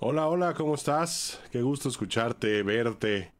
Hola, hola, ¿cómo estás? Qué gusto escucharte, verte.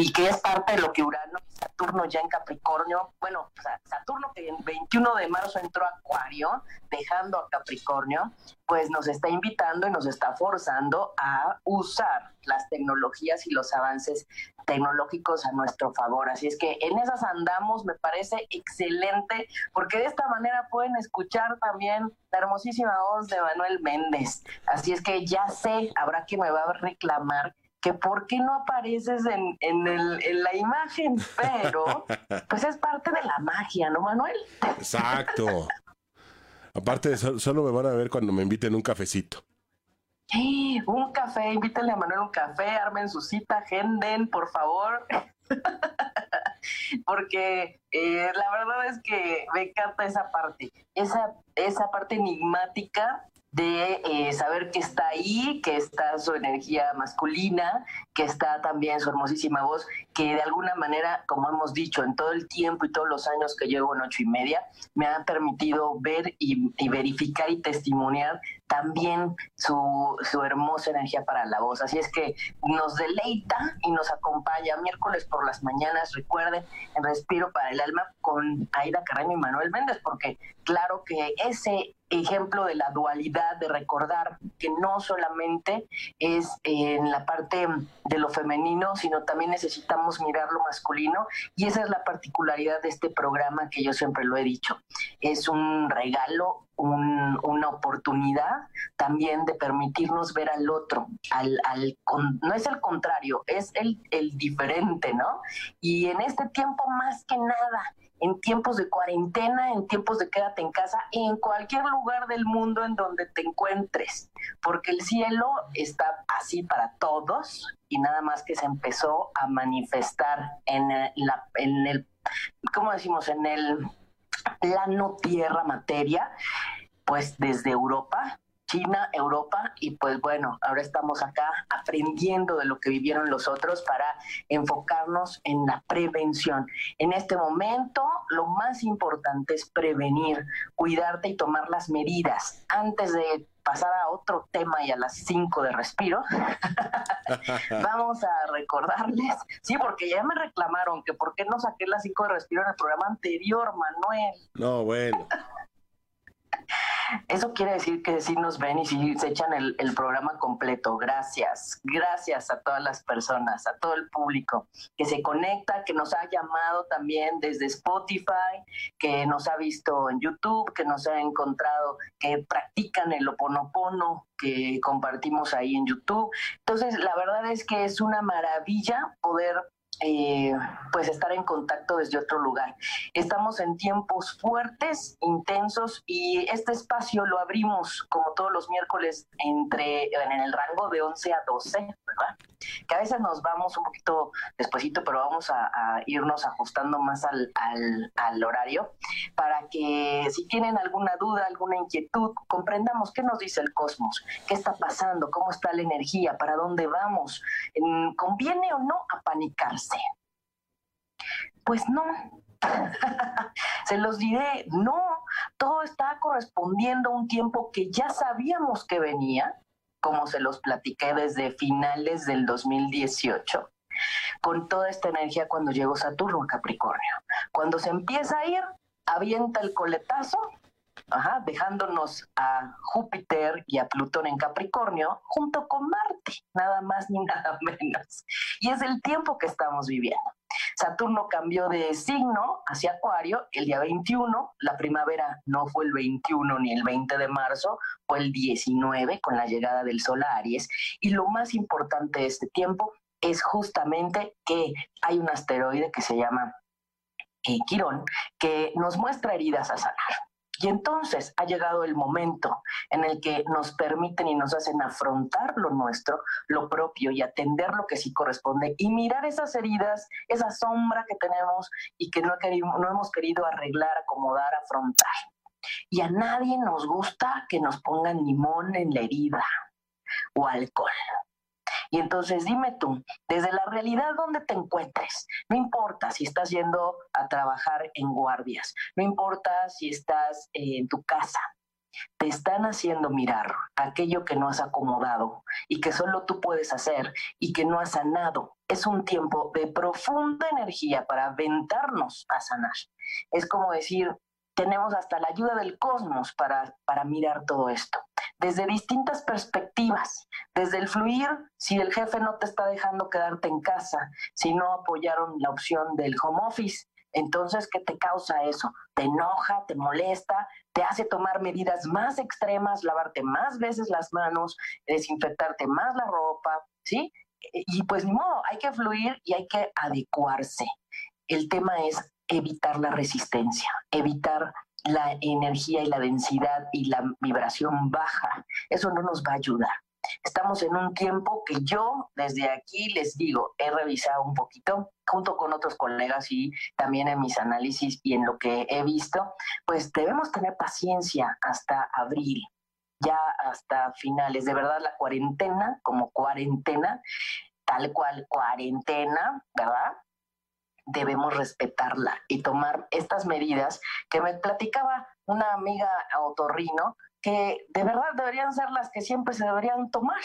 Y que es parte de lo que Urano y Saturno ya en Capricornio, bueno, Saturno que en 21 de marzo entró a Acuario, dejando a Capricornio, pues nos está invitando y nos está forzando a usar las tecnologías y los avances tecnológicos a nuestro favor. Así es que en esas andamos, me parece excelente, porque de esta manera pueden escuchar también la hermosísima voz de Manuel Méndez. Así es que ya sé, habrá que me va a reclamar que por qué no apareces en, en, el, en la imagen, pero pues es parte de la magia, ¿no, Manuel? Exacto. Aparte, solo me van a ver cuando me inviten un cafecito. Sí, un café, invítenle a Manuel un café, armen su cita, agenden, por favor. Porque eh, la verdad es que me encanta esa parte, esa, esa parte enigmática de eh, saber que está ahí, que está su energía masculina, que está también su hermosísima voz, que de alguna manera, como hemos dicho, en todo el tiempo y todos los años que llevo en ocho y media, me ha permitido ver y, verificar y testimoniar también su, su, hermosa energía para la voz. Así es que nos deleita y nos acompaña miércoles por las mañanas, recuerden, en Respiro para el Alma con Aida Carreño y Manuel Méndez, porque claro que ese ejemplo de la dualidad, de recordar que no solamente es en la parte de lo femenino, sino también necesitamos mirar lo masculino y esa es la particularidad de este programa que yo siempre lo he dicho. Es un regalo, una oportunidad también de permitirnos ver al otro, al, al no es el contrario, es el, el diferente, ¿no? Y en este tiempo más que nada, en tiempos de cuarentena, en tiempos de quédate en casa, en cualquier lugar del mundo en donde te encuentres, porque el cielo está así para todos y nada más que se empezó a manifestar en, la, en el, ¿cómo decimos?, en el plano tierra materia, pues desde Europa, China, Europa y pues bueno, ahora estamos acá aprendiendo de lo que vivieron los otros para enfocarnos en la prevención. En este momento lo más importante es prevenir, cuidarte y tomar las medidas antes de pasar a otro tema y a las 5 de respiro, vamos a recordarles, sí, porque ya me reclamaron que por qué no saqué las 5 de respiro en el programa anterior, Manuel. No, bueno. Eso quiere decir que sí nos ven y se echan el, programa completo. Gracias, gracias a todas las personas, a todo el público que se conecta, que nos ha llamado también desde Spotify, que nos ha visto en YouTube, que nos ha encontrado, que practican el oponopono que compartimos ahí en YouTube. Entonces, la verdad es que es una maravilla poder eh, pues estar en contacto desde otro lugar. Estamos en tiempos fuertes, intensos y este espacio lo abrimos como todos los miércoles entre en el rango de 11 a 12, ¿verdad? Que a veces nos vamos un poquito despuesito, pero vamos a, irnos ajustando más al, al, al, horario para que si tienen alguna duda, alguna inquietud, comprendamos qué nos dice el cosmos, qué está pasando, cómo está la energía, para dónde vamos, ¿conviene o no Pues no. Se los diré, no, todo está correspondiendo a un tiempo que ya sabíamos que venía, como se los platiqué desde finales del 2018, con toda esta energía cuando llegó Saturno a Capricornio. Cuando se empieza a ir, avienta el coletazo Dejándonos a Júpiter y a Plutón en Capricornio junto con Marte, nada más ni nada menos. Y es el tiempo que estamos viviendo. Saturno cambió de signo hacia Acuario el día 21, la primavera no fue el 21 ni el 20 de marzo, fue el 19 con la llegada del Sol a Aries. Y lo más importante de este tiempo es justamente que hay un asteroide que se llama eh, Quirón, que nos muestra heridas a sanar. Y entonces ha llegado el momento en el que nos permiten y nos hacen afrontar lo nuestro, lo propio y atender lo que sí corresponde y mirar esas heridas, esa sombra que tenemos y que no, no hemos querido arreglar, acomodar, afrontar. Y a nadie nos gusta que nos pongan limón en la herida o alcohol. Y entonces dime tú, desde la realidad donde te encuentres, no importa si estás yendo a trabajar en guardias, no importa si estás en tu casa, te están haciendo mirar aquello que no has acomodado y que solo tú puedes hacer y que no has sanado. Es un tiempo de profunda energía para aventarnos a sanar. Es como decir, tenemos hasta la ayuda del cosmos para, para mirar todo esto desde distintas perspectivas, desde el fluir, si el jefe no te está dejando quedarte en casa, si no apoyaron la opción del home office, entonces, ¿qué te causa eso? Te enoja, te molesta, te hace tomar medidas más extremas, lavarte más veces las manos, desinfectarte más la ropa, ¿sí? Y pues ni modo, hay que fluir y hay que adecuarse. El tema es evitar la resistencia, evitar la energía y la densidad y la vibración baja. Eso no nos va a ayudar. Estamos en un tiempo que yo desde aquí les digo, he revisado un poquito junto con otros colegas y también en mis análisis y en lo que he visto, pues debemos tener paciencia hasta abril, ya hasta finales. De verdad, la cuarentena como cuarentena, tal cual cuarentena, ¿verdad? Debemos respetarla y tomar estas medidas que me platicaba una amiga otorrino que de verdad deberían ser las que siempre se deberían tomar.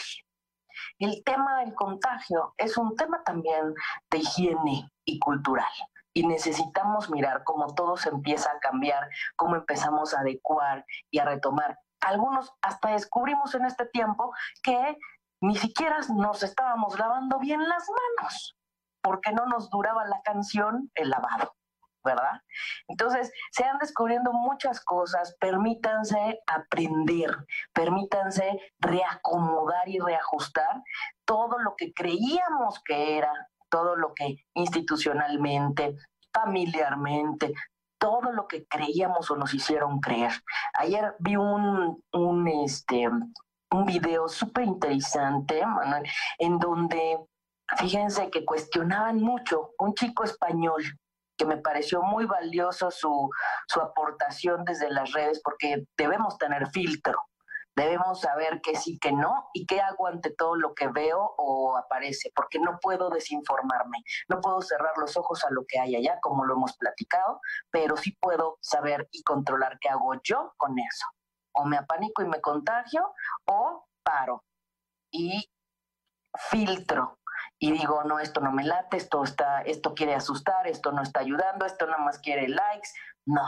El tema del contagio es un tema también de higiene y cultural y necesitamos mirar cómo todo se empieza a cambiar, cómo empezamos a adecuar y a retomar. Algunos hasta descubrimos en este tiempo que ni siquiera nos estábamos lavando bien las manos porque no nos duraba la canción el lavado, ¿verdad? Entonces, se han descubriendo muchas cosas, permítanse aprender, permítanse reacomodar y reajustar todo lo que creíamos que era, todo lo que institucionalmente, familiarmente, todo lo que creíamos o nos hicieron creer. Ayer vi un, un, este, un video súper interesante, Manuel, en donde Fíjense que cuestionaban mucho un chico español que me pareció muy valioso su, su aportación desde las redes porque debemos tener filtro, debemos saber que sí, que no y qué hago ante todo lo que veo o aparece, porque no puedo desinformarme, no puedo cerrar los ojos a lo que hay allá, como lo hemos platicado, pero sí puedo saber y controlar qué hago yo con eso. O me apanico y me contagio o paro y filtro y digo, no, esto no me late, esto está, esto quiere asustar, esto no está ayudando, esto nada más quiere likes. No.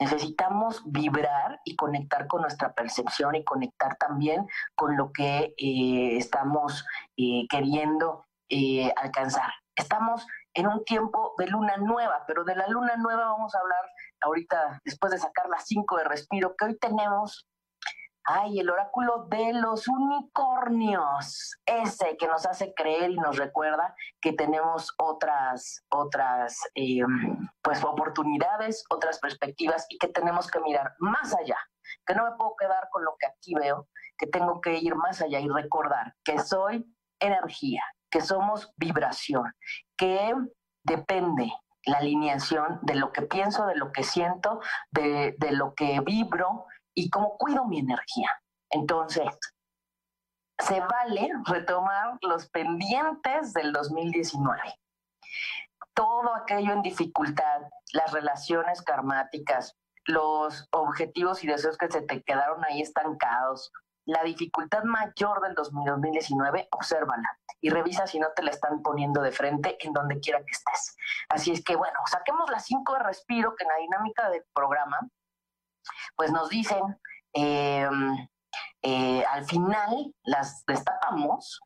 Necesitamos vibrar y conectar con nuestra percepción y conectar también con lo que eh, estamos eh, queriendo eh, alcanzar. Estamos en un tiempo de luna nueva, pero de la luna nueva vamos a hablar ahorita, después de sacar las cinco de respiro, que hoy tenemos Ay, el oráculo de los unicornios, ese que nos hace creer y nos recuerda que tenemos otras, otras, em, pues oportunidades, otras perspectivas y que tenemos que mirar más allá, que no me puedo quedar con lo que aquí veo, que tengo que ir más allá y recordar que soy energía, que somos vibración, que depende la alineación de lo que pienso, de lo que siento, de, de lo que vibro, y cómo cuido mi energía. Entonces, se vale retomar los pendientes del 2019. Todo aquello en dificultad, las relaciones karmáticas, los objetivos y deseos que se te quedaron ahí estancados, la dificultad mayor del 2019, obsérvala y revisa si no te la están poniendo de frente en donde quiera que estés. Así es que, bueno, saquemos las cinco de respiro que en la dinámica del programa pues nos dicen, em, eh, al final las destapamos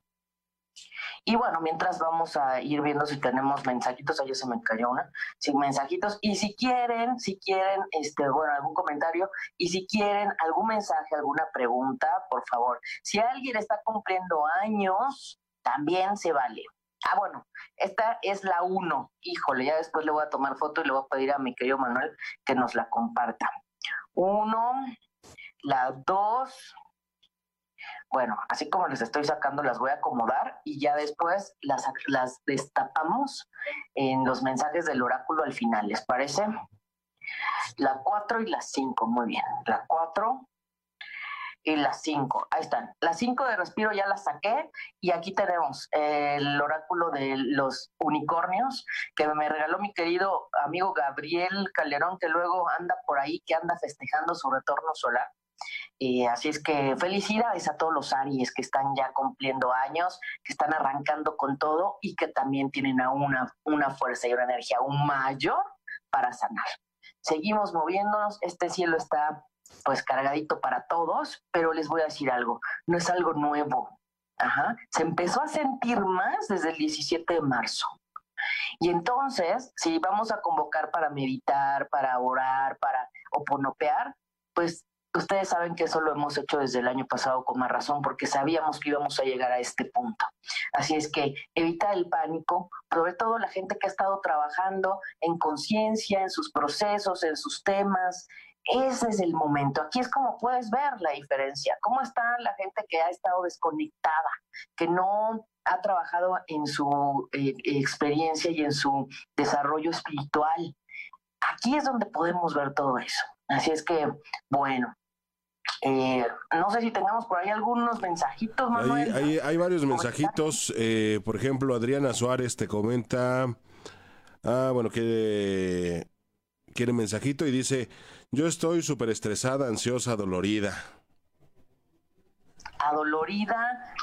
Y bueno, mientras vamos a ir viendo si tenemos mensajitos, ayer se me cayó una, sin mensajitos. Y si quieren, si quieren, este, bueno, algún comentario, y si quieren algún mensaje, alguna pregunta, por favor. Si alguien está cumpliendo años, también se vale. Ah, bueno, esta es la uno. Híjole, ya después le voy a tomar foto y le voy a pedir a mi querido Manuel que nos la comparta. Uno, la dos, bueno, así como les estoy sacando, las voy a acomodar y ya después las, las destapamos en los mensajes del oráculo al final, ¿les parece? La 4 y la 5, muy bien. La 4 y la 5, ahí están. La 5 de respiro ya la saqué y aquí tenemos el oráculo de los unicornios que me regaló mi querido amigo Gabriel Calderón, que luego anda por ahí, que anda festejando su retorno solar. Y así es que felicidades a todos los Aries que están ya cumpliendo años, que están arrancando con todo y que también tienen aún una, una fuerza y una energía aún mayor para sanar. Seguimos moviéndonos, este cielo está pues cargadito para todos, pero les voy a decir algo, no es algo nuevo. Ajá. Se empezó a sentir más desde el 17 de marzo. Y entonces, si vamos a convocar para meditar, para orar, para oponopear, pues Ustedes saben que eso lo hemos hecho desde el año pasado con más razón, porque sabíamos que íbamos a llegar a este punto. Así es que evita el pánico, sobre todo la gente que ha estado trabajando en conciencia, en sus procesos, en sus temas. Ese es el momento. Aquí es como puedes ver la diferencia. ¿Cómo está la gente que ha estado desconectada, que no ha trabajado en su eh, experiencia y en su desarrollo espiritual? Aquí es donde podemos ver todo eso. Así es que, bueno, eh, no sé si tengamos por ahí algunos mensajitos, Manuel. Hay, varios mensajitos. Eh, por ejemplo, Adriana Suárez te comenta. Ah, bueno, que quiere mensajito y dice: Yo estoy súper estresada, ansiosa, dolorida adolorida,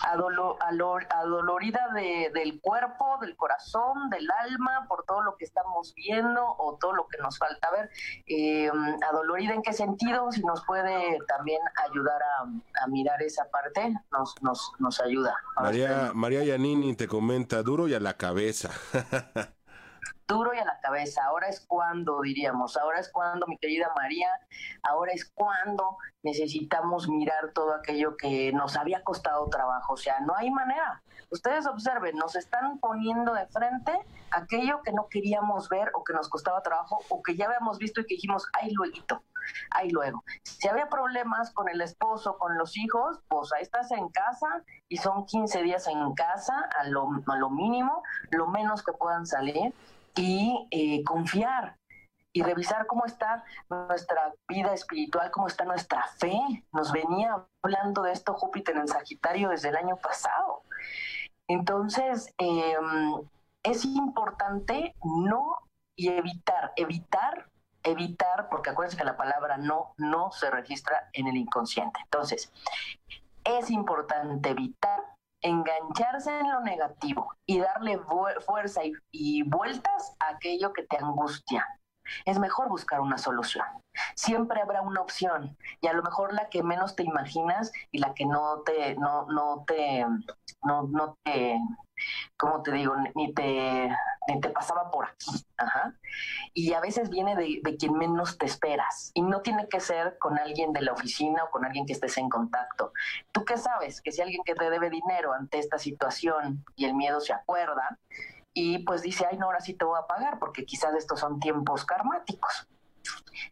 adolorida de, del cuerpo, del corazón, del alma, por todo lo que estamos viendo o todo lo que nos falta ver. Eh, adolorida en qué sentido, si nos puede también ayudar a, mirar esa parte, nos, nos, nos ayuda. María, María Yanini te comenta, duro y a la cabeza. Ahora es cuando, diríamos, ahora es cuando, mi querida María, ahora es cuando necesitamos mirar todo aquello que nos había costado trabajo. O sea, no hay manera. Ustedes observen, nos están poniendo de frente aquello que no queríamos ver o que nos costaba trabajo o que ya habíamos visto y que dijimos, ay, luego, ay, luego. Si había problemas con el esposo, con los hijos, pues ahí estás en casa y son 15 días en casa a lo, a lo mínimo, lo menos que puedan salir y eh, confiar y revisar cómo está nuestra vida espiritual, cómo está nuestra fe. Nos venía hablando de esto Júpiter en Sagitario desde el año pasado. Entonces, em, es importante no y evitar, evitar, evitar, porque acuérdense que la palabra no, no se registra en el inconsciente. Entonces, es importante evitar engancharse en lo negativo y darle fuerza y, vueltas a aquello que te angustia. Es mejor buscar una solución. Siempre habrá una opción y a lo mejor la que menos te imaginas y la que no te, no, no te, no, no te, ¿cómo te digo? Ni te, ni te pasaba por aquí. Y a veces viene de, de, quien menos te esperas. Y no tiene que ser con alguien de la oficina o con alguien que estés en contacto. ¿Tú qué sabes? Que si alguien que te debe dinero ante esta situación y el miedo se acuerda y pues dice, ay, no, ahora sí te voy a pagar porque quizás estos son tiempos karmáticos.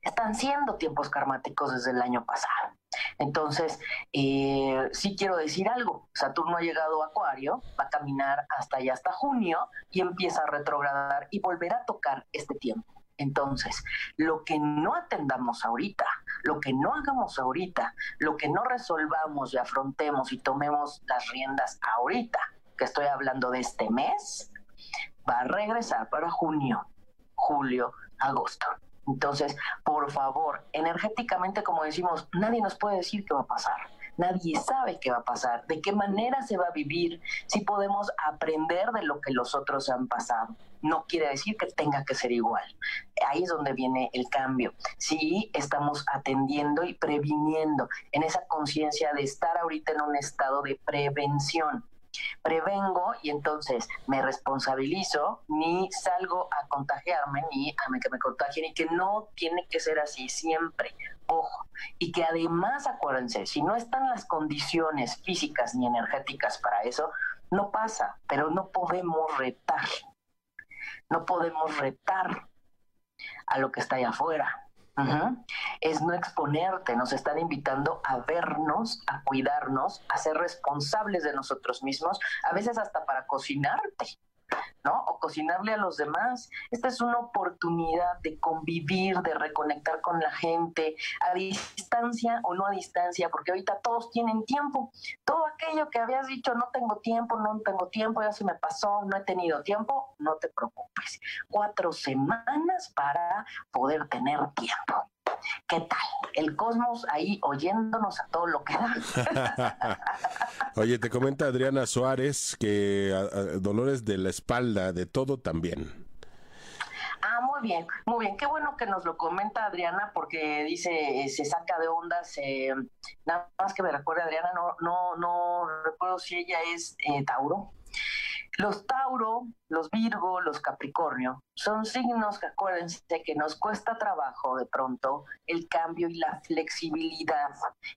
Están siendo tiempos karmáticos desde el año pasado. Entonces, eh, sí quiero decir algo. Saturno ha llegado a Acuario, va a caminar hasta allá, hasta junio, y empieza a retrogradar y volver a tocar este tiempo. Entonces, lo que no atendamos ahorita, lo que no hagamos ahorita, lo que no resolvamos y afrontemos y tomemos las riendas ahorita, que estoy hablando de este mes, va a regresar para junio, julio, agosto. Entonces, por favor, energéticamente, como decimos, nadie nos puede decir qué va a pasar. Nadie sabe qué va a pasar, de qué manera se va a vivir, si podemos aprender de lo que los otros han pasado. No quiere decir que tenga que ser igual. Ahí es donde viene el cambio. Si estamos atendiendo y previniendo en esa conciencia de estar ahorita en un estado de prevención. Prevengo y entonces me responsabilizo, ni salgo a contagiarme, ni a que me contagien, y que no tiene que ser así siempre. Ojo, y que además, acuérdense, si no están las condiciones físicas ni energéticas para eso, no pasa, pero no podemos retar. No podemos retar a lo que está allá afuera. Es no exponerte, nos están invitando a vernos, a cuidarnos, a ser responsables de nosotros mismos, a veces hasta para cocinarte. ¿No? O cocinarle a los demás. Esta es una oportunidad de convivir, de reconectar con la gente, a distancia o no a distancia, porque ahorita todos tienen tiempo. Todo aquello que habías dicho, no tengo tiempo, no tengo tiempo, ya se me pasó, no he tenido tiempo, no te preocupes. Cuatro semanas para poder tener tiempo. ¿Qué tal? El cosmos ahí oyéndonos a todo lo que da. Oye, te comenta Adriana Suárez que dolores de la espalda, de todo también. Ah, muy bien, muy bien. Qué bueno que nos lo comenta Adriana porque dice, se saca de ondas. nada más que me recuerde, Adriana, no, no, no recuerdo si ella es eh, Tauro. Los Tauro, los Virgo, los Capricornio son signos que acuérdense que nos cuesta trabajo de pronto el cambio y la flexibilidad.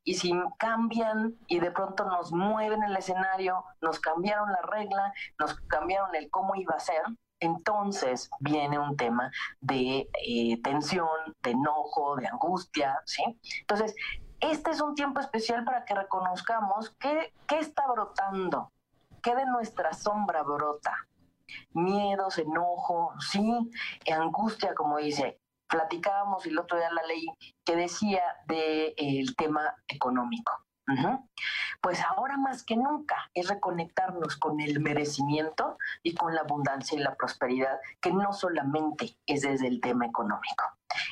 Y si cambian y de pronto nos mueven el escenario, nos cambiaron la regla, nos cambiaron el cómo iba a ser, entonces viene un tema de eh, tensión, de enojo, de angustia, ¿sí? Entonces, este es un tiempo especial para que reconozcamos qué, qué está brotando, ¿Qué de nuestra sombra brota? Miedos, enojo, sí, angustia, como dice. Platicábamos el otro día la ley que decía del tema económico. Pues ahora más que nunca es reconectarnos con el merecimiento y con la abundancia y la prosperidad, que no solamente es desde el tema económico.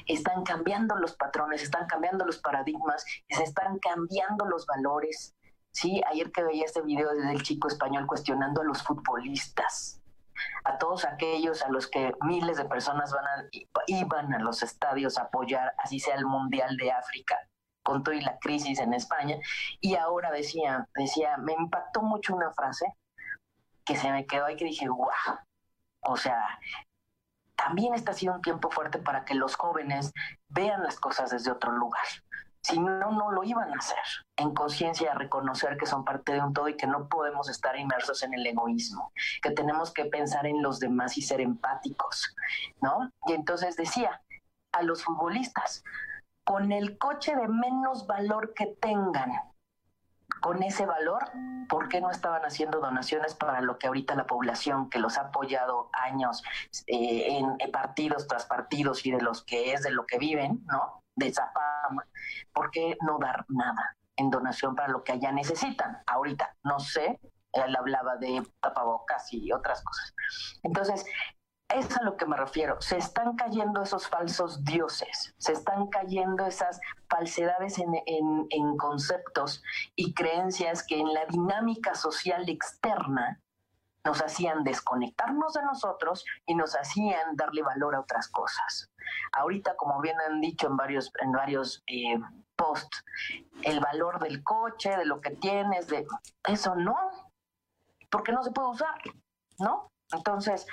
Están cambiando los patrones, están cambiando los paradigmas, se están cambiando los valores, Sí, ayer que veía este video del chico español cuestionando a los futbolistas, a todos aquellos a los que miles de personas van a, iban a los estadios a apoyar, así sea el Mundial de África, con toda la crisis en España. Y ahora decía, decía, me impactó mucho una frase que se me quedó ahí que dije, wow, o sea, también está siendo un tiempo fuerte para que los jóvenes vean las cosas desde otro lugar. Si no, no lo iban a hacer. En conciencia, reconocer que son parte de un todo y que no podemos estar inmersos en el egoísmo, que tenemos que pensar en los demás y ser empáticos, ¿no? Y entonces decía a los futbolistas, con el coche de menos valor que tengan, con ese valor, ¿por qué no estaban haciendo donaciones para lo que ahorita la población que los ha apoyado años eh, en, partidos tras partidos y de los que es, de lo que viven, ¿no? De esa fama, ¿por qué no dar nada en donación para lo que allá necesitan? Ahorita, no sé, él hablaba de tapabocas y otras cosas. Entonces, es a lo que me refiero. Se están cayendo esos falsos dioses, se están cayendo esas falsedades en, en, conceptos y creencias que en la dinámica social externa nos hacían desconectarnos de nosotros y nos hacían darle valor a otras cosas. Ahorita, como bien han dicho en varios, en varios eh, posts, el valor del coche, de lo que tienes, de eso no, porque no se puede usar, ¿no? Entonces,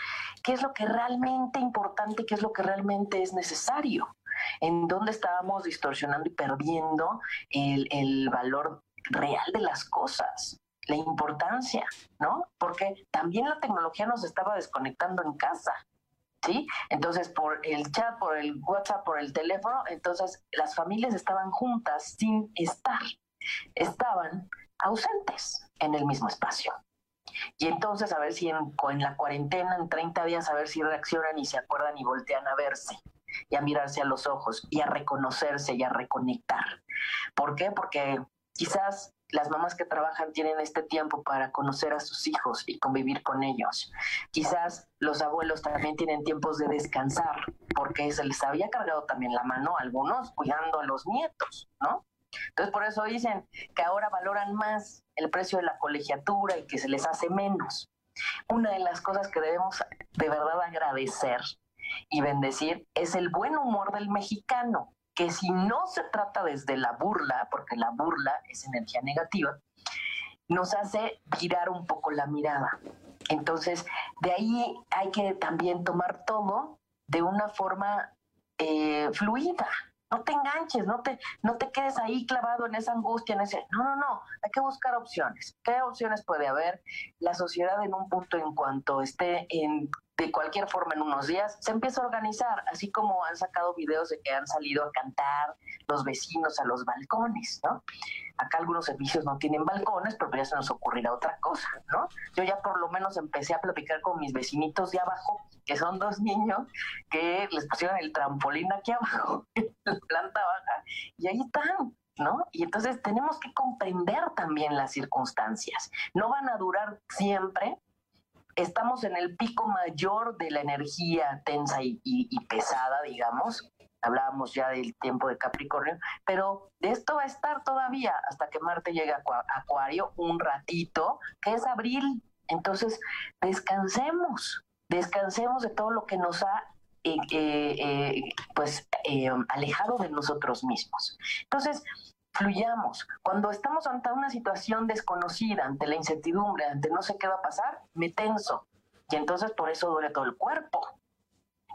¿qué es lo que realmente importante? ¿Qué es lo que realmente es necesario? ¿En dónde estábamos distorsionando y perdiendo el, el valor real de las cosas? La importancia, ¿no? Porque también la tecnología nos estaba desconectando en casa. ¿Sí? Entonces, por el chat, por el WhatsApp, por el teléfono, entonces las familias estaban juntas sin estar, estaban ausentes en el mismo espacio. Y entonces, a ver si en, en la cuarentena, en 30 días, a ver si reaccionan y se acuerdan y voltean a verse y a mirarse a los ojos y a reconocerse y a reconectar. ¿Por qué? Porque quizás las mamás que trabajan tienen este tiempo para conocer a sus hijos y convivir con ellos. Quizás los abuelos también tienen tiempos de descansar, porque se les había cargado también la mano a algunos cuidando a los nietos, ¿no? Entonces por eso dicen que ahora valoran más el precio de la colegiatura y que se les hace menos. Una de las cosas que debemos de verdad agradecer y bendecir es el buen humor del mexicano que si no se trata desde la burla, porque la burla es energía negativa, nos hace girar un poco la mirada. Entonces, de ahí hay que también tomar todo de una forma eh, fluida. No te enganches, no te, no te quedes ahí clavado en esa angustia, en ese... No, no, no, hay que buscar opciones. ¿Qué opciones puede haber? La sociedad en un punto en cuanto esté en de cualquier forma en unos días, se empieza a organizar, así como han sacado videos de que han salido a cantar los vecinos a los balcones, ¿no? Acá algunos servicios no tienen balcones, pero ya se nos ocurrirá otra cosa, ¿no? Yo ya por lo menos empecé a platicar con mis vecinitos de abajo, que son dos niños, que les pusieron el trampolín aquí abajo, en la planta baja, y ahí están, ¿no? Y entonces tenemos que comprender también las circunstancias. No van a durar siempre, estamos en el pico mayor de la energía tensa y, pesada, digamos. Hablábamos ya del tiempo de Capricornio, pero esto va a estar todavía hasta que Marte llegue a Acuario un ratito, que es abril. Entonces, descansemos, descansemos de todo lo que nos ha eh, eh, eh, pues alejado de nosotros mismos. Entonces, fluyamos. Cuando estamos ante una situación desconocida, ante la incertidumbre, ante no sé qué va a pasar, me tenso. Y entonces por eso duele todo el cuerpo.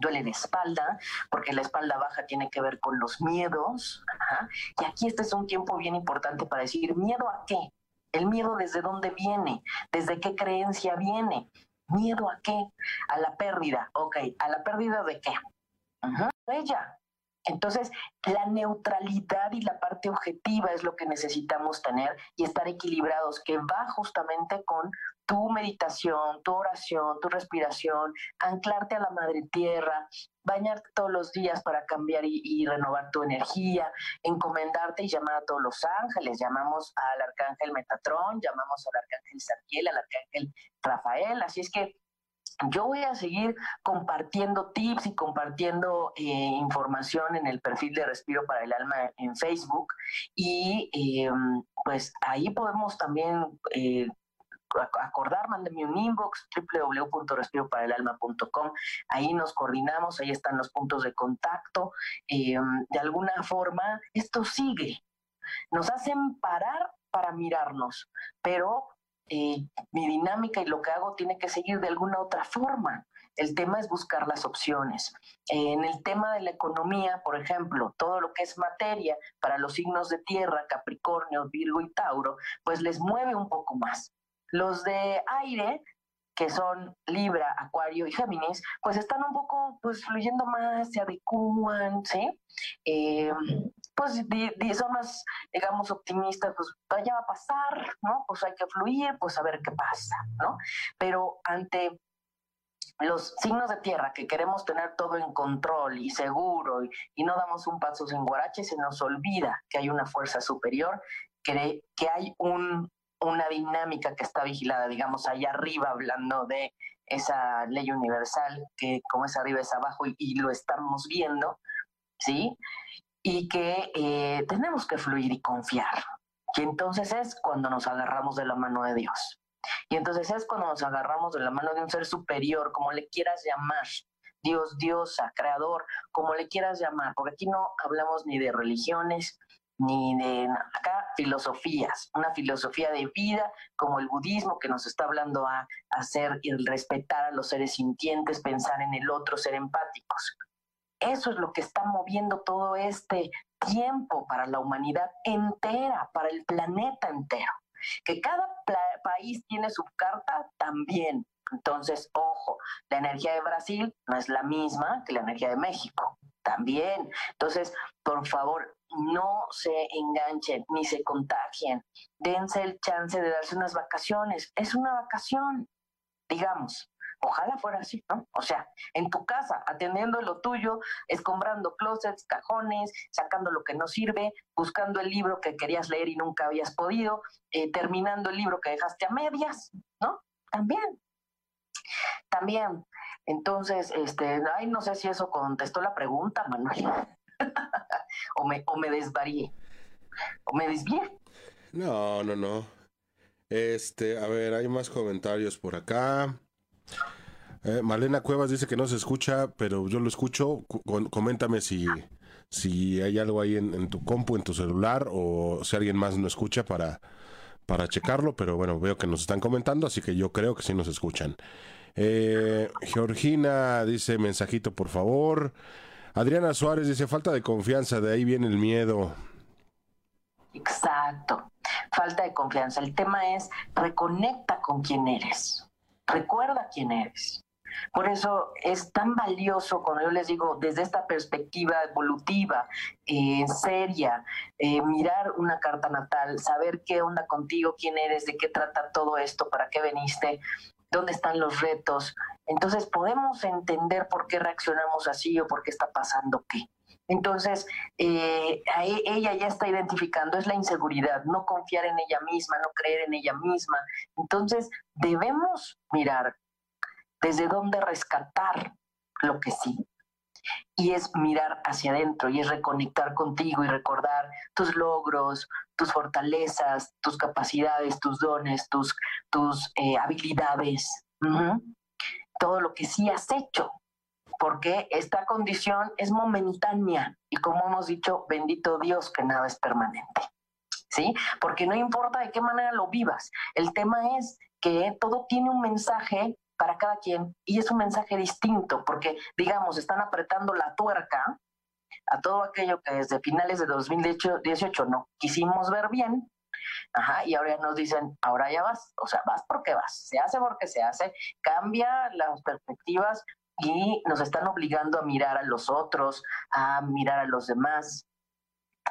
Duele la espalda, porque la espalda baja tiene que ver con los miedos. Y aquí este es un tiempo bien importante para decir, ¿miedo a qué? El miedo desde dónde viene, desde qué creencia viene. ¿Miedo a qué? A la pérdida. Ok, ¿a la pérdida de qué? Ella, entonces, la neutralidad y la parte objetiva es lo que necesitamos tener y estar equilibrados, que va justamente con tu meditación, tu oración, tu respiración, anclarte a la madre tierra, bañarte todos los días para cambiar y, renovar tu energía, encomendarte y llamar a todos los ángeles. Llamamos al arcángel Metatrón, llamamos al arcángel Sarkiel, al arcángel Rafael. Así es que yo voy a seguir compartiendo tips y compartiendo eh, información en el perfil de Respiro para el Alma en Facebook y eh, pues ahí podemos también eh, acordar, mándenme un inbox www.respiroparaelalma.com, ahí nos coordinamos, ahí están los puntos de contacto, de alguna forma esto sigue, nos hacen parar para mirarnos, pero eh, mi dinámica y lo que hago tiene que seguir de alguna otra forma. El tema es buscar las opciones. en el tema de la economía, por ejemplo, todo lo que es materia para los signos de tierra, Capricornio, Virgo y Tauro, pues les mueve un poco más. Los de aire que son Libra, Acuario y Géminis, pues están un poco pues fluyendo más, se adecúan, ¿sí? Eh, pues son más, digamos, optimistas, pues ya va a pasar, ¿no? Pues hay que fluir, pues a ver qué pasa, ¿no? Pero ante los signos de tierra que queremos tener todo en control y seguro y, no damos un paso sin guarache, se nos olvida que hay una fuerza superior, que, que hay un, una dinámica que está vigilada, digamos, allá arriba, hablando de esa ley universal, que como es arriba es abajo y, lo estamos viendo, ¿sí? Y que eh, tenemos que fluir y confiar. Y entonces es cuando nos agarramos de la mano de Dios. Y entonces es cuando nos agarramos de la mano de un ser superior, como le quieras llamar, Dios, diosa, creador, como le quieras llamar, porque aquí no hablamos ni de religiones, ni de acá filosofías, una filosofía de vida como el budismo que nos está hablando a hacer y respetar a los seres sintientes, pensar en el otro, ser empáticos. Eso es lo que está moviendo todo este tiempo para la humanidad entera, para el planeta entero. Que cada país tiene su carta también. Entonces, ojo, la energía de Brasil no es la misma que la energía de México también. Entonces, por favor, no se enganchen ni se contagien. Dense el chance de darse unas vacaciones. Es una vacación, digamos. Ojalá fuera así, ¿no? O sea, en tu casa, atendiendo lo tuyo, escombrando closets, cajones, sacando lo que no sirve, buscando el libro que querías leer y nunca habías podido, eh, terminando el libro que dejaste a medias, ¿no? También. También. Entonces, este, ay, no sé si eso contestó la pregunta, Manuel. o, me, o me desvarié, o me desvié. No, no, no. Este, a ver, hay más comentarios por acá. Eh, Malena Cuevas dice que no se escucha, pero yo lo escucho. coméntame si, si hay algo ahí en, tu compu, en tu celular, o si alguien más no escucha para, para checarlo, pero bueno, veo que nos están comentando, así que yo creo que sí nos escuchan. Eh, Georgina dice, mensajito por favor. Adriana Suárez dice, falta de confianza, de ahí viene el miedo. Exacto, falta de confianza. El tema es, reconecta con quién eres, recuerda quién eres. Por eso es tan valioso cuando yo les digo desde esta perspectiva evolutiva, eh, seria, eh, mirar una carta natal, saber qué onda contigo, quién eres, de qué trata todo esto, para qué veniste, dónde están los retos. Entonces podemos entender por qué reaccionamos así o por qué está pasando qué. Entonces, eh, ella ya está identificando, es la inseguridad, no confiar en ella misma, no creer en ella misma. Entonces, debemos mirar desde dónde rescatar lo que sí. Y es mirar hacia adentro y es reconectar contigo y recordar tus logros, tus fortalezas, tus capacidades, tus dones, tus, tus eh, habilidades, todo lo que sí has hecho, porque esta condición es momentánea y como hemos dicho, bendito Dios que nada es permanente. ¿Sí? Porque no importa de qué manera lo vivas, el tema es que todo tiene un mensaje para cada quien y es un mensaje distinto porque, digamos, están apretando la tuerca a todo aquello que desde finales de 2018 no quisimos ver bien. Ajá, y ahora ya nos dicen, ahora ya vas, o sea, vas porque vas, se hace porque se hace, cambia las perspectivas y nos están obligando a mirar a los otros, a mirar a los demás.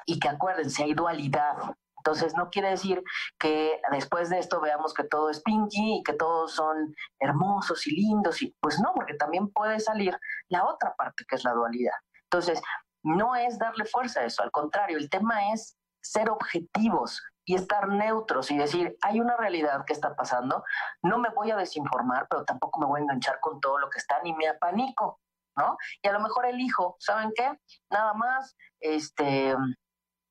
Y que acuérdense, hay dualidad, entonces, no quiere decir que después de esto veamos que todo es pinky y que todos son hermosos y lindos. Y, pues no, porque también puede salir la otra parte que es la dualidad. Entonces, no es darle fuerza a eso, al contrario, el tema es ser objetivos y estar neutros y decir, hay una realidad que está pasando, no me voy a desinformar, pero tampoco me voy a enganchar con todo lo que está, ni me apanico, ¿no? Y a lo mejor elijo, ¿saben qué? Nada más, este,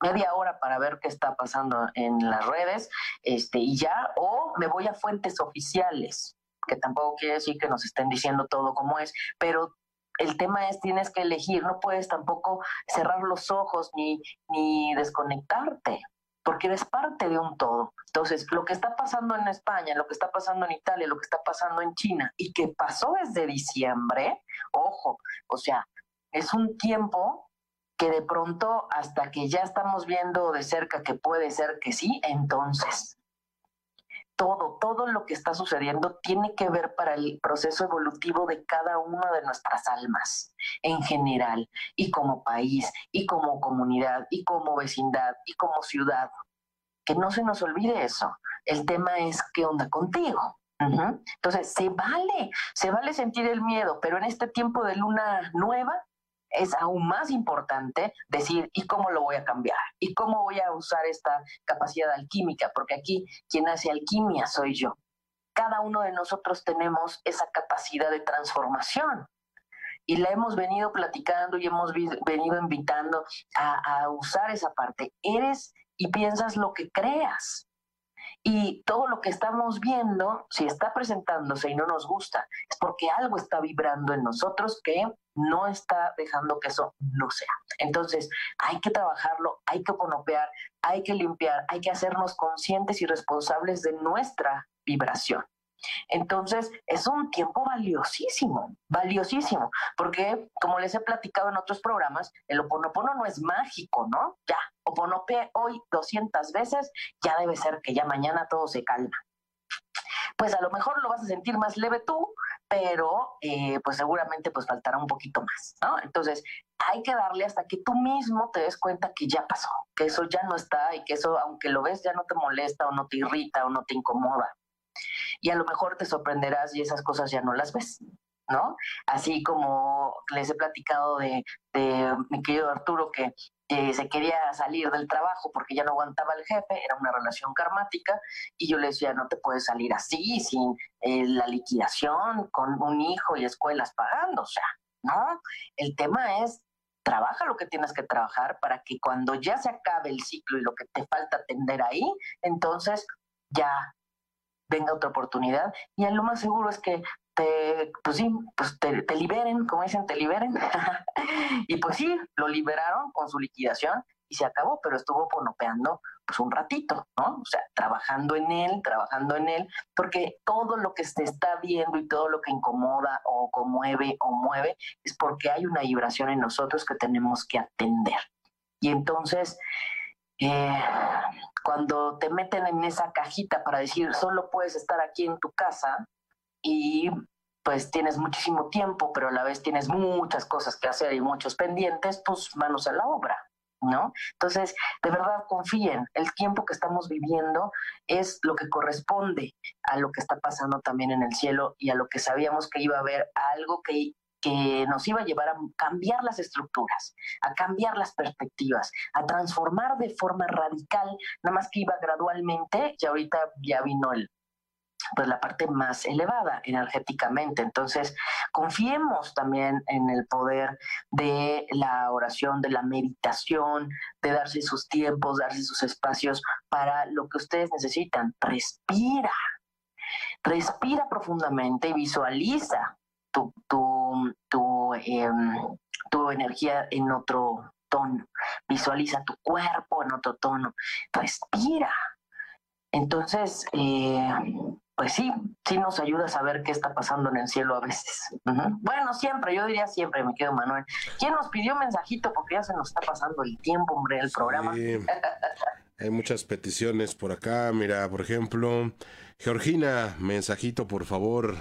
media hora para ver qué está pasando en las redes, este, y ya, o me voy a fuentes oficiales, que tampoco quiere decir que nos estén diciendo todo como es, pero el tema es tienes que elegir, no puedes tampoco cerrar los ojos ni, ni desconectarte, porque eres parte de un todo. Entonces, lo que está pasando en España, lo que está pasando en Italia, lo que está pasando en China y que pasó desde diciembre, ojo, o sea, es un tiempo que de pronto hasta que ya estamos viendo de cerca que puede ser que sí, entonces todo, todo lo que está sucediendo tiene que ver para el proceso evolutivo de cada una de nuestras almas en general, y como país, y como comunidad, y como vecindad, y como ciudad. Que no se nos olvide eso. El tema es qué onda contigo. Entonces, se vale, se vale sentir el miedo, pero en este tiempo de luna nueva, es aún más importante decir, ¿y cómo lo voy a cambiar? ¿Y cómo voy a usar esta capacidad alquímica? Porque aquí quien hace alquimia soy yo. Cada uno de nosotros tenemos esa capacidad de transformación y la hemos venido platicando y hemos venido invitando a, usar esa parte. Eres y piensas lo que creas. Y todo lo que estamos viendo, si está presentándose y no nos gusta, es porque algo está vibrando en nosotros que no está dejando que eso no sea. Entonces, hay que trabajarlo, hay que ponopear, hay que limpiar, hay que hacernos conscientes y responsables de nuestra vibración. Entonces, es un tiempo valiosísimo, valiosísimo, porque como les he platicado en otros programas, el oponopono no es mágico, ¿no? Ya, oponope hoy 200 veces, ya debe ser que ya mañana todo se calma. Pues a lo mejor lo vas a sentir más leve tú, pero eh, pues seguramente pues faltará un poquito más, ¿no? Entonces, hay que darle hasta que tú mismo te des cuenta que ya pasó, que eso ya no está y que eso, aunque lo ves, ya no te molesta o no te irrita o no te incomoda y a lo mejor te sorprenderás y esas cosas ya no las ves, ¿no? Así como les he platicado de, mi querido Arturo que se quería salir del trabajo porque ya no aguantaba el jefe, era una relación karmática, y yo le decía, no te puedes salir así, sin eh, la liquidación, con un hijo y escuelas pagando, o sea, ¿no? El tema es, trabaja lo que tienes que trabajar para que cuando ya se acabe el ciclo y lo que te falta atender ahí, entonces ya venga otra oportunidad y lo más seguro es que te, pues sí, pues te, liberen, como dicen, te liberen. y pues sí, lo liberaron con su liquidación y se acabó, pero estuvo ponopeando pues un ratito, ¿no? O sea, trabajando en él, trabajando en él, porque todo lo que se está viendo y todo lo que incomoda o conmueve o mueve es porque hay una vibración en nosotros que tenemos que atender. Y entonces, eh, cuando te meten en esa cajita para decir, solo puedes estar aquí en tu casa y pues tienes muchísimo tiempo, pero a la vez tienes muchas cosas que hacer y muchos pendientes, pues manos a la obra. ¿no? Entonces, de verdad confíen, el tiempo que estamos viviendo es lo que corresponde a lo que está pasando también en el cielo y a lo que sabíamos que iba a haber algo que que nos iba a llevar a cambiar las estructuras, a cambiar las perspectivas, a transformar de forma radical, nada más que iba gradualmente y ahorita ya vino el, pues la parte más elevada energéticamente. Entonces, confiemos también en el poder de la oración, de la meditación, de darse sus tiempos, darse sus espacios para lo que ustedes necesitan. Respira, respira profundamente y visualiza tu, tu, tu, em, tu energía en otro tono. Visualiza tu cuerpo en otro tono. Respira. Entonces, eh, pues sí, sí nos ayuda a saber qué está pasando en el cielo a veces. Bueno, siempre, yo diría siempre, me quedo Manuel. ¿Quién nos pidió mensajito? Porque ya se nos está pasando el tiempo, hombre, el programa. Hay muchas peticiones por acá. Mira, por ejemplo, Georgina, mensajito, por favor.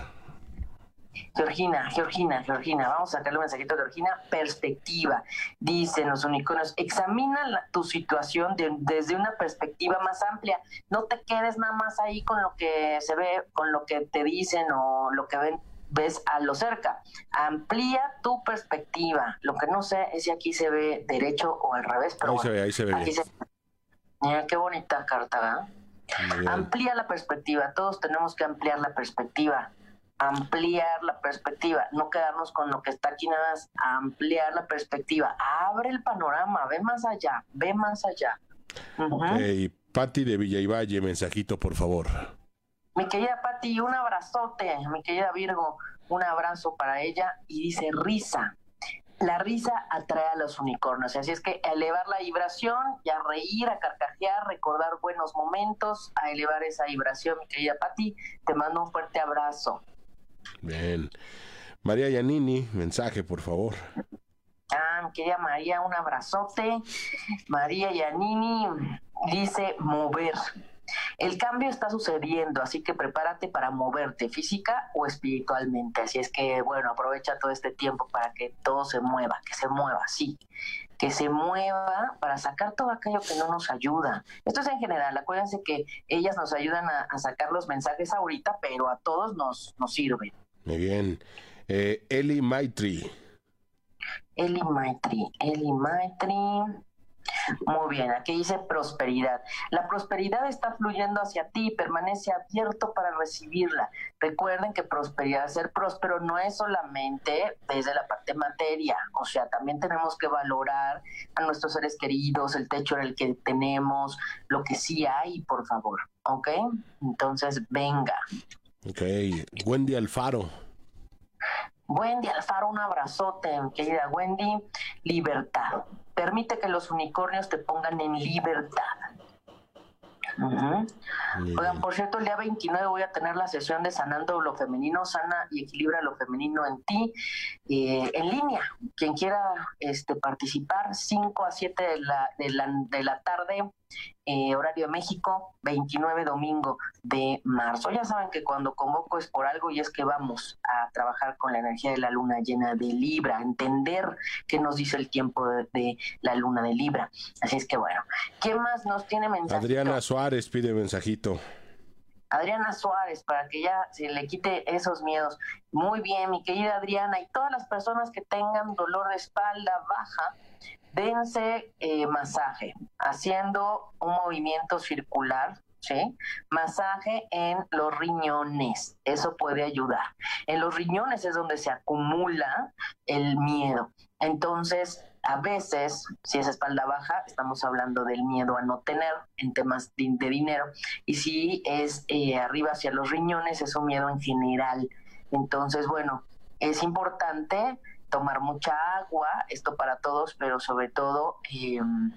Georgina, Georgina, Georgina, vamos a sacarle un mensajito a Georgina. Perspectiva. Dicen los unicornios, examina tu situación desde una perspectiva más amplia. No te quedes nada más ahí con lo que se ve, con lo que te dicen o lo que ven, ves a lo cerca. Amplía tu perspectiva. Lo que no sé es si aquí se ve derecho o al revés, pero ahí se ve, ahí se ve. Mira qué bonita carta, ¿verdad? Amplía la perspectiva. Todos tenemos que ampliar la perspectiva ampliar la perspectiva, no quedarnos con lo que está aquí nada más, ampliar la perspectiva, abre el panorama, ve más allá, ve más allá. Uh Patti de Villa y Valle, mensajito, por favor. Mi querida Patti, un abrazote, mi querida Virgo, un abrazo para ella y dice risa. La risa atrae a los unicornios, así es que elevar la vibración y a reír, a carcajear, recordar buenos momentos, a elevar esa vibración, mi querida Patti, te mando un fuerte abrazo. Bien. María Yanini, mensaje, por favor. Ah, querida María, un abrazote. María Yanini dice mover. El cambio está sucediendo, así que prepárate para moverte física o espiritualmente. Así es que, bueno, aprovecha todo este tiempo para que todo se mueva, que se mueva, sí, que se mueva para sacar todo aquello que no nos ayuda. Esto es en general, acuérdense que ellas nos ayudan a, sacar los mensajes ahorita, pero a todos nos, nos sirven. Muy bien. Eh, Eli Maitri. Eli Maitri, Eli Maitri. Muy bien, aquí dice prosperidad. La prosperidad está fluyendo hacia ti, permanece abierto para recibirla. Recuerden que prosperidad, ser próspero no es solamente desde la parte materia, o sea, también tenemos que valorar a nuestros seres queridos, el techo en el que tenemos, lo que sí hay, por favor, ¿ok? Entonces, venga. Ok, Wendy Alfaro. Wendy Alfaro, un abrazote, querida Wendy. Libertad. Permite que los unicornios te pongan en libertad. Oigan, por cierto, el día 29 voy a tener la sesión de Sanando lo Femenino, Sana y Equilibra lo Femenino en ti, eh, en línea. Quien quiera este, participar, 5 a 7 de la, de la, de la tarde eh, horario de México, 29 domingo de marzo. Ya saben que cuando convoco es por algo y es que vamos a trabajar con la energía de la luna llena de Libra, entender qué nos dice el tiempo de, la luna de Libra. Así es que bueno, ¿qué más nos tiene mensaje? Adriana Suárez pide mensajito. Adriana Suárez, para que ya se le quite esos miedos. Muy bien, mi querida Adriana, y todas las personas que tengan dolor de espalda baja, dense eh, masaje, haciendo un movimiento circular, ¿sí? Masaje en los riñones, eso puede ayudar. En los riñones es donde se acumula el miedo. Entonces, a veces, si es espalda baja, estamos hablando del miedo a no tener en temas de, dinero. Y si es eh, arriba hacia los riñones, es un miedo en general. Entonces, bueno, es importante tomar mucha agua, esto para todos, pero sobre todo em,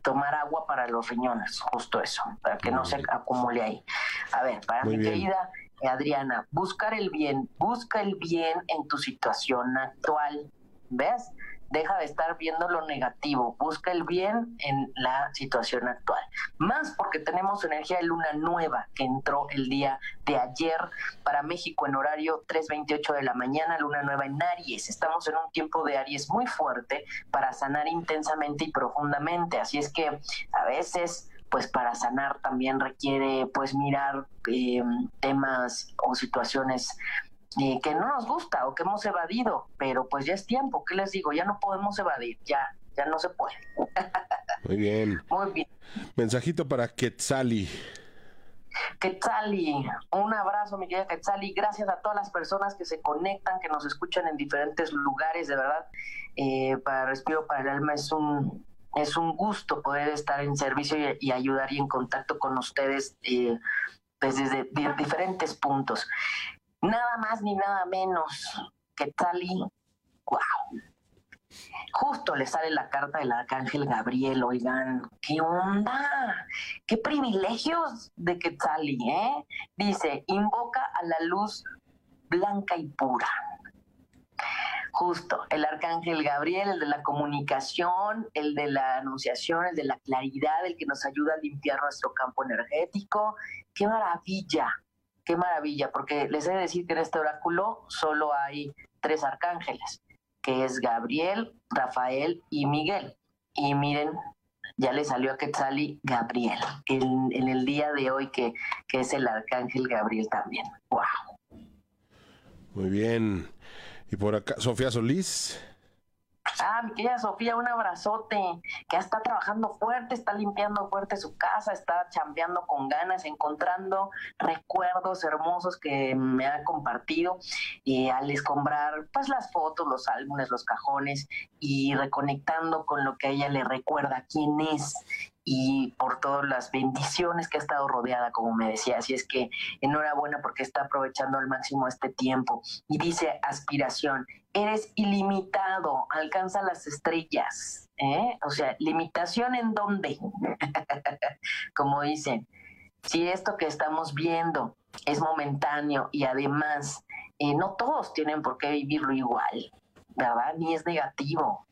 tomar agua para los riñones, justo eso, para que no se acumule ahí. A ver, para mi querida Adriana, buscar el bien, busca el bien en tu situación actual, ¿ves? Deja de estar viendo lo negativo, busca el bien en la situación actual. Más porque tenemos energía de luna nueva que entró el día de ayer para México en horario 3.28 de la mañana, luna nueva en Aries. Estamos en un tiempo de Aries muy fuerte para sanar intensamente y profundamente. Así es que a veces pues para sanar también requiere pues mirar eh, temas o situaciones que no nos gusta o que hemos evadido, pero pues ya es tiempo, ¿qué les digo? Ya no podemos evadir, ya, ya no se puede. Muy bien. Muy bien. Mensajito para Quetzali. Quetzali, un abrazo, mi querida Quetzali. Gracias a todas las personas que se conectan, que nos escuchan en diferentes lugares. De verdad, eh, para Respiro para el Alma es un, es un gusto poder estar en servicio y, ayudar y en contacto con ustedes eh, desde diferentes puntos nada más ni nada menos que Tali. ¡Wow! Justo le sale la carta del arcángel Gabriel, oigan, ¿qué onda? ¿Qué privilegios de Quetzali, eh? Dice, invoca a la luz blanca y pura. Justo, el arcángel Gabriel, el de la comunicación, el de la anunciación, el de la claridad, el que nos ayuda a limpiar nuestro campo energético. ¡Qué maravilla! Qué maravilla, porque les he de decir que en este oráculo solo hay tres arcángeles, que es Gabriel, Rafael y Miguel. Y miren, ya le salió a Quetzali Gabriel, en, en el día de hoy que, que es el arcángel Gabriel también. ¡Wow! Muy bien. Y por acá, Sofía Solís. Ah, mi querida Sofía, un abrazote, que está trabajando fuerte, está limpiando fuerte su casa, está chambeando con ganas, encontrando recuerdos hermosos que me ha compartido y al escombrar pues las fotos, los álbumes, los cajones y reconectando con lo que a ella le recuerda quién es y por todas las bendiciones que ha estado rodeada, como me decía. Así es que enhorabuena porque está aprovechando al máximo este tiempo. Y dice aspiración, eres ilimitado, alcanza las estrellas. ¿eh? O sea, limitación en dónde, como dicen. Si esto que estamos viendo es momentáneo y además eh, no todos tienen por qué vivirlo igual, ¿verdad? Ni es negativo,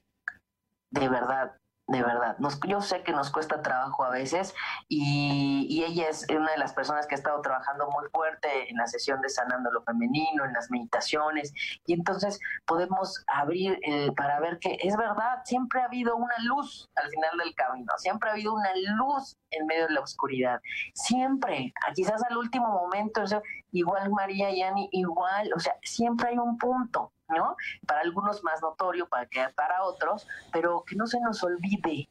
de verdad de verdad. Nos, yo sé que nos cuesta trabajo a veces y, ella es una de las personas que ha estado trabajando muy fuerte en la sesión de Sanando lo Femenino, en las meditaciones. Y entonces podemos abrir eh, para ver que es verdad, siempre ha habido una luz al final del camino, siempre ha habido una luz en medio de la oscuridad, siempre, quizás al último momento, igual María y Ani, igual, o sea, siempre hay un punto Para algunos más notorio, para, que, para otros, pero que no se nos olvide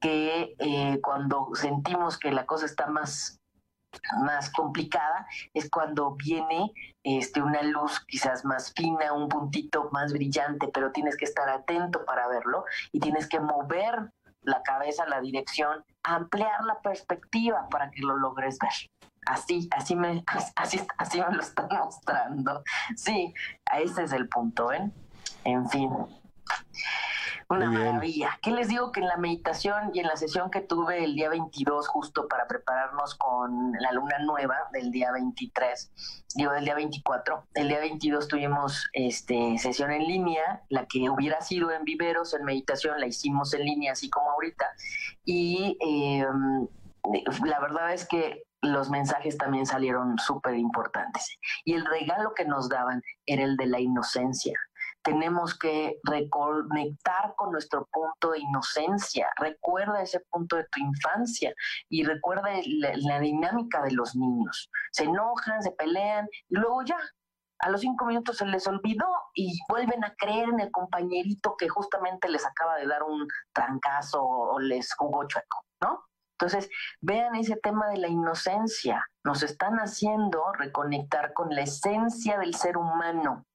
que eh, cuando sentimos que la cosa está más más complicada es cuando viene este una luz quizás más fina, un puntito más brillante, pero tienes que estar atento para verlo y tienes que mover la cabeza, la dirección, ampliar la perspectiva para que lo logres ver. Así, así me, así, así me lo están mostrando. Sí, ese es el punto, ¿ven? En fin. Una maravilla. ¿Qué les digo que en la meditación y en la sesión que tuve el día 22, justo para prepararnos con la luna nueva del día 23, digo del día 24, el día 22 tuvimos este, sesión en línea, la que hubiera sido en viveros, en meditación, la hicimos en línea, así como ahorita. Y em, la verdad es que los mensajes también salieron súper importantes. Y el regalo que nos daban era el de la inocencia. Tenemos que reconectar con nuestro punto de inocencia. Recuerda ese punto de tu infancia y recuerda la, dinámica de los niños. Se enojan, se pelean y luego ya, a los cinco minutos se les olvidó y vuelven a creer en el compañerito que justamente les acaba de dar un trancazo o les jugó chueco, ¿no? Entonces, vean ese tema de la inocencia. Nos están haciendo reconectar con la esencia del ser humano.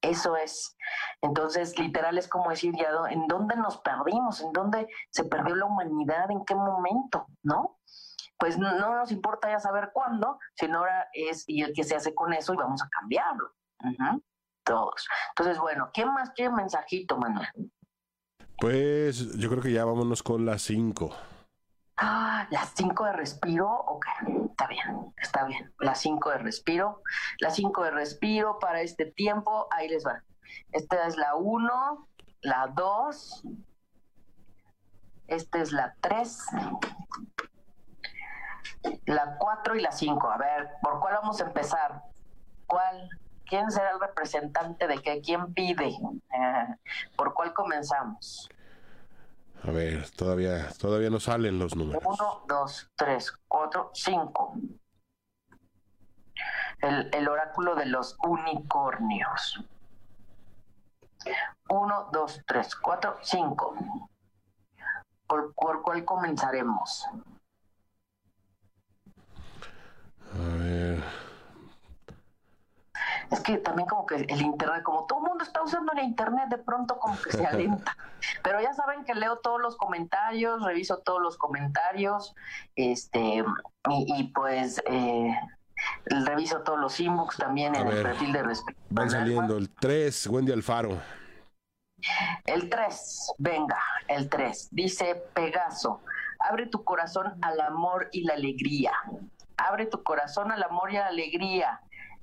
Eso es. Entonces, literal es como decir, ya, ¿en dónde nos perdimos? ¿En dónde se perdió la humanidad? ¿En qué momento? ¿No? Pues no nos importa ya saber cuándo, sino ahora es y el que se hace con eso y vamos a cambiarlo. Todos. Entonces, bueno, ¿qué más quiere mensajito, Manuel? Pues yo creo que ya vámonos con las cinco. Ah, las cinco de respiro, ok, está bien, está bien. Las cinco de respiro, las cinco de respiro para este tiempo, ahí les va. Esta es la uno, la dos, esta es la tres, la cuatro y la cinco. A ver, ¿por cuál vamos a empezar? ¿Cuál? ¿Quién será el representante de qué? ¿Quién pide? ¿Por cuál comenzamos? A ver, todavía, todavía no salen los números. Uno, dos, tres, cuatro, cinco. El, el oráculo de los unicornios. Uno, dos, tres, cuatro, cinco. ¿Por, por cuál comenzaremos? A ver. Es que también como que el internet, como todo el mundo está usando el internet, de pronto como que se alenta. Pero ya saben que leo todos los comentarios, reviso todos los comentarios, este, y, y pues eh, reviso todos los inbox también A en el perfil de respeto. Van saliendo el 3, Wendy Alfaro. El 3, venga, el 3. Dice Pegaso, abre tu corazón al amor y la alegría. Abre tu corazón al amor y a la alegría.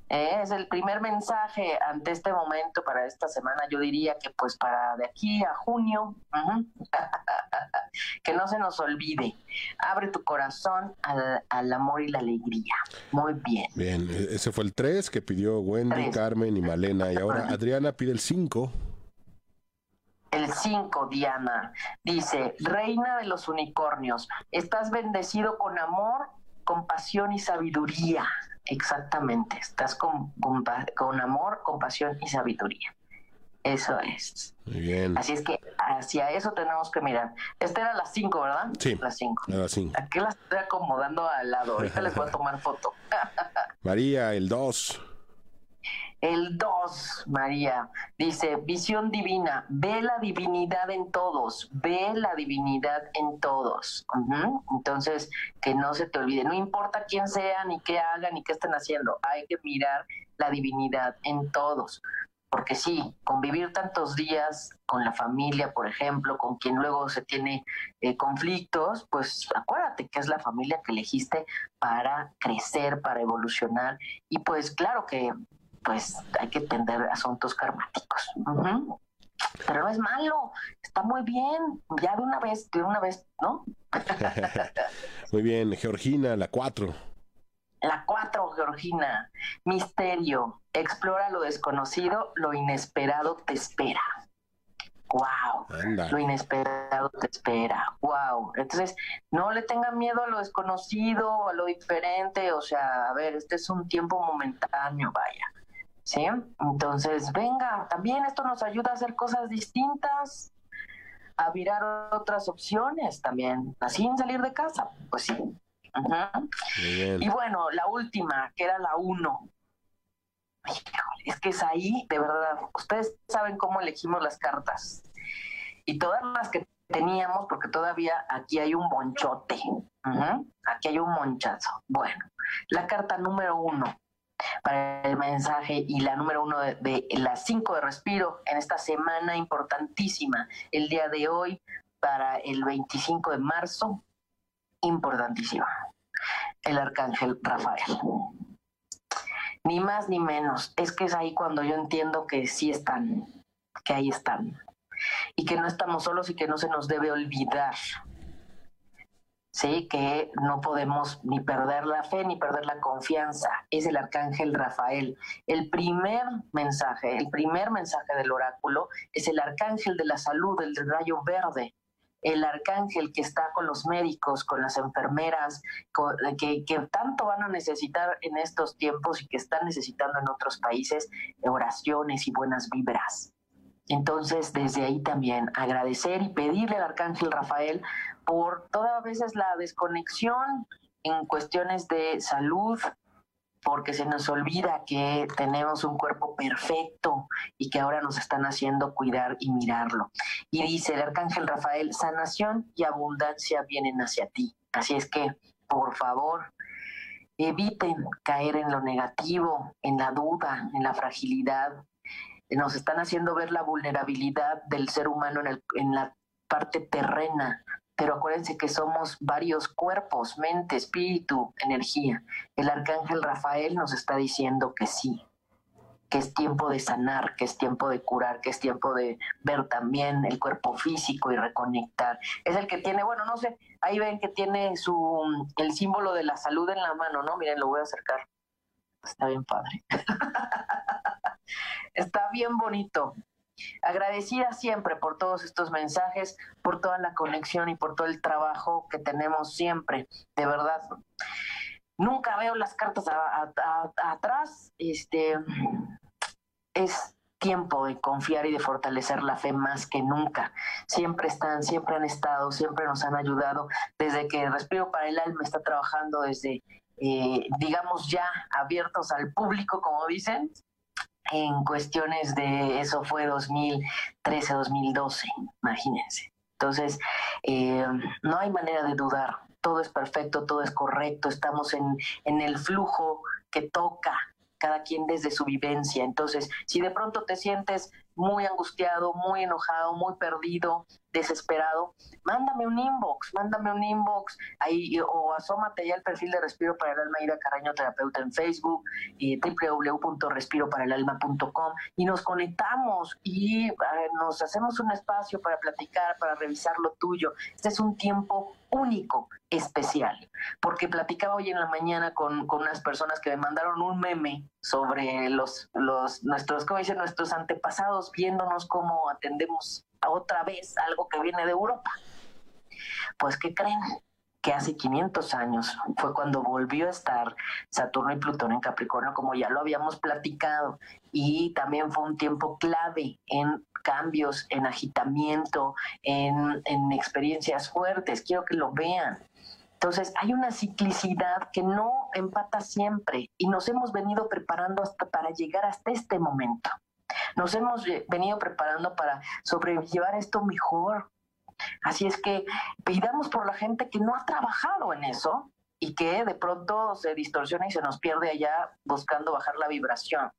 Eh, es el primer mensaje ante este momento para esta semana. Yo diría que pues para de aquí a junio, que no se nos olvide. Abre tu corazón al, al amor y la alegría. Muy bien. Bien, e- ese fue el 3 que pidió Wendy. Carmen y Malena. Y ahora Adriana pide el 5. El 5, Diana, dice, Reina de los unicornios, estás bendecido con amor, compasión y sabiduría. Exactamente, estás con, con, amor, compasión y sabiduría. Eso es. Muy bien. Así es que hacia eso tenemos que mirar. Esta era las 5, ¿verdad? Sí. Las 5. Ahora sí. Aquí las estoy acomodando al lado. Ahorita les voy a tomar foto. María, el 2. El 2, María, dice, visión divina, ve la divinidad en todos, ve la divinidad en todos. Entonces, que no se te olvide, no importa quién sea, ni qué hagan, ni qué estén haciendo, hay que mirar la divinidad en todos. Porque sí, convivir tantos días con la familia, por ejemplo, con quien luego se tiene eh, conflictos, pues acuérdate que es la familia que elegiste para crecer, para evolucionar. Y pues claro que pues hay que entender asuntos karmáticos. Pero no es malo, está muy bien, ya de una vez, de una vez, ¿no? Muy bien, Georgina, la 4. La cuatro, Georgina, misterio, explora lo desconocido, lo inesperado te espera. Wow. Anda. Lo inesperado te espera. Wow. Entonces, no le tengan miedo a lo desconocido, a lo diferente. O sea, a ver, este es un tiempo momentáneo, vaya. ¿Sí? Entonces, venga, también esto nos ayuda a hacer cosas distintas, a mirar otras opciones también, así en salir de casa. Pues sí. Bien. Y bueno, la última, que era la uno. Híjole, Es que es ahí, de verdad. Ustedes saben cómo elegimos las cartas. Y todas las que teníamos, porque todavía aquí hay un monchote. Ujú, Aquí hay un monchazo. Bueno, la carta número uno para el mensaje y la número uno de, las cinco de respiro en esta semana importantísima, el día de hoy para el 25 de marzo, importantísima el arcángel Rafael. Ni más ni menos. Es que es ahí cuando yo entiendo que sí están, que ahí están. Y que no estamos solos y que no se nos debe olvidar. Sí, que no podemos ni perder la fe ni perder la confianza. Es el arcángel Rafael. El primer mensaje, el primer mensaje del oráculo es el arcángel de la salud, el del rayo verde el arcángel que está con los médicos, con las enfermeras, que, que tanto van a necesitar en estos tiempos y que están necesitando en otros países oraciones y buenas vibras. Entonces, desde ahí también agradecer y pedirle al arcángel Rafael por todas veces la desconexión en cuestiones de salud, porque se nos olvida que tenemos un cuerpo perfecto y que ahora nos están haciendo cuidar y mirarlo. Y dice el arcángel Rafael, sanación y abundancia vienen hacia ti. Así es que, por favor, eviten caer en lo negativo, en la duda, en la fragilidad. Nos están haciendo ver la vulnerabilidad del ser humano en, el- en la parte terrena pero acuérdense que somos varios cuerpos, mente, espíritu, energía. El arcángel Rafael nos está diciendo que sí, que es tiempo de sanar, que es tiempo de curar, que es tiempo de ver también el cuerpo físico y reconectar. Es el que tiene, bueno, no sé, ahí ven que tiene su el símbolo de la salud en la mano, ¿no? Miren, lo voy a acercar. Está bien padre. Está bien bonito. Agradecida siempre por todos estos mensajes, por toda la conexión y por todo el trabajo que tenemos siempre, de verdad. Nunca veo las cartas atrás. Este es tiempo de confiar y de fortalecer la fe más que nunca. Siempre están, siempre han estado, siempre nos han ayudado. Desde que Respiro para el Alma está trabajando, desde, eh, digamos, ya abiertos al público, como dicen, en cuestiones de eso fue 2013, 2012, imagínense. Entonces, eh, no hay manera de dudar, todo es perfecto, todo es correcto, estamos en, en el flujo que toca cada quien desde su vivencia. Entonces, si de pronto te sientes muy angustiado, muy enojado, muy perdido, desesperado, mándame un inbox, mándame un inbox ahí o asómate ya al perfil de Respiro para el Alma Ida Carreño Terapeuta en Facebook, eh, www.respiroparalalma.com y nos conectamos y eh, nos hacemos un espacio para platicar, para revisar lo tuyo. Este es un tiempo único, especial, porque platicaba hoy en la mañana con, con unas personas que me mandaron un meme sobre los, los nuestros, ¿cómo dicen? Nuestros antepasados viéndonos cómo atendemos otra vez algo que viene de Europa. Pues, ¿qué creen? Que hace 500 años fue cuando volvió a estar Saturno y Plutón en Capricornio, como ya lo habíamos platicado, y también fue un tiempo clave en cambios, en agitamiento, en, en experiencias fuertes. Quiero que lo vean. Entonces, hay una ciclicidad que no empata siempre y nos hemos venido preparando hasta para llegar hasta este momento. Nos hemos venido preparando para sobrellevar esto mejor. Así es que pidamos por la gente que no ha trabajado en eso y que de pronto se distorsiona y se nos pierde allá buscando bajar la vibración.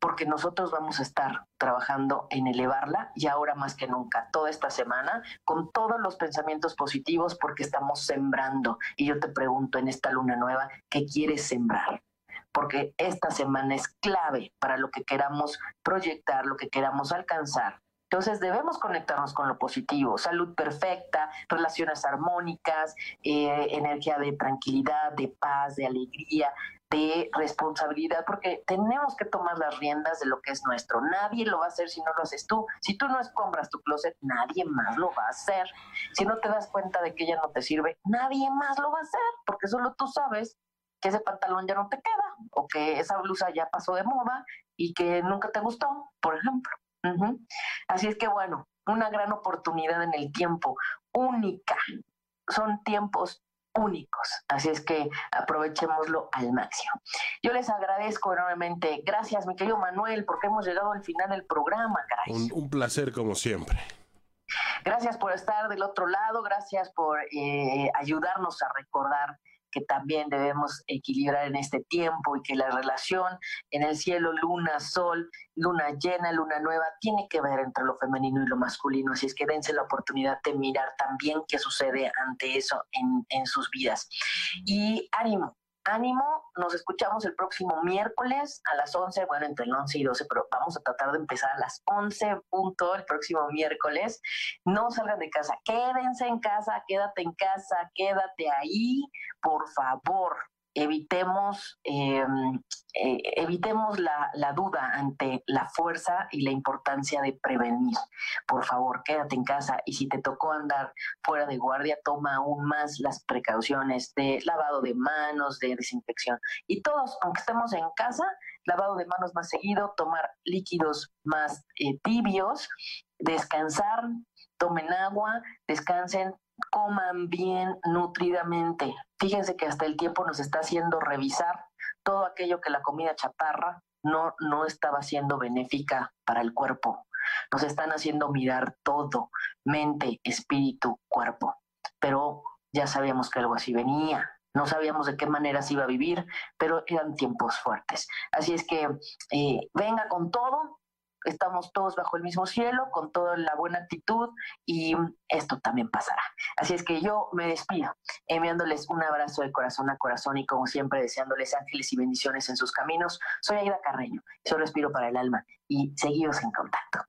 Porque nosotros vamos a estar trabajando en elevarla y ahora más que nunca, toda esta semana, con todos los pensamientos positivos porque estamos sembrando. Y yo te pregunto en esta luna nueva, ¿qué quieres sembrar? Porque esta semana es clave para lo que queramos proyectar, lo que queramos alcanzar. Entonces debemos conectarnos con lo positivo, salud perfecta, relaciones armónicas, eh, energía de tranquilidad, de paz, de alegría, de responsabilidad, porque tenemos que tomar las riendas de lo que es nuestro. Nadie lo va a hacer si no lo haces tú. Si tú no escombras tu closet, nadie más lo va a hacer. Si no te das cuenta de que ella no te sirve, nadie más lo va a hacer, porque solo tú sabes que ese pantalón ya no te queda o que esa blusa ya pasó de moda y que nunca te gustó, por ejemplo. Así es que bueno, una gran oportunidad en el tiempo, única. Son tiempos únicos. Así es que aprovechémoslo al máximo. Yo les agradezco enormemente. Gracias, mi querido Manuel, porque hemos llegado al final del programa, Un, un placer como siempre. Gracias por estar del otro lado, gracias por eh, ayudarnos a recordar que también debemos equilibrar en este tiempo y que la relación en el cielo, luna, sol, luna llena, luna nueva, tiene que ver entre lo femenino y lo masculino. Así es que dense la oportunidad de mirar también qué sucede ante eso en, en sus vidas. Y ánimo, ánimo, nos escuchamos el próximo miércoles a las 11, bueno, entre el 11 y 12, pero vamos a tratar de empezar a las 11 punto el próximo miércoles. No salgan de casa, quédense en casa, quédate en casa, quédate ahí, por favor evitemos, em, eh, evitemos la, la, duda ante la fuerza y la importancia de prevenir. Por favor, quédate en casa y si te tocó andar fuera de guardia, toma aún más las precauciones de lavado de manos, de desinfección. Y todos, aunque estemos en casa, lavado de manos más seguido, tomar líquidos más eh, tibios, descansar, tomen agua, descansen, coman bien nutridamente. Fíjense que hasta el tiempo nos está haciendo revisar todo aquello que la comida chatarra no, no estaba siendo benéfica para el cuerpo. Nos están haciendo mirar todo, mente, espíritu, cuerpo. Pero ya sabíamos que algo así venía. No sabíamos de qué manera se iba a vivir, pero eran tiempos fuertes. Así es que eh, venga con todo, estamos todos bajo el mismo cielo, con toda la buena actitud y esto también pasará. Así es que yo me despido, enviándoles un abrazo de corazón a corazón y como siempre deseándoles ángeles y bendiciones en sus caminos. Soy Aida Carreño, solo respiro para el alma y seguimos en contacto.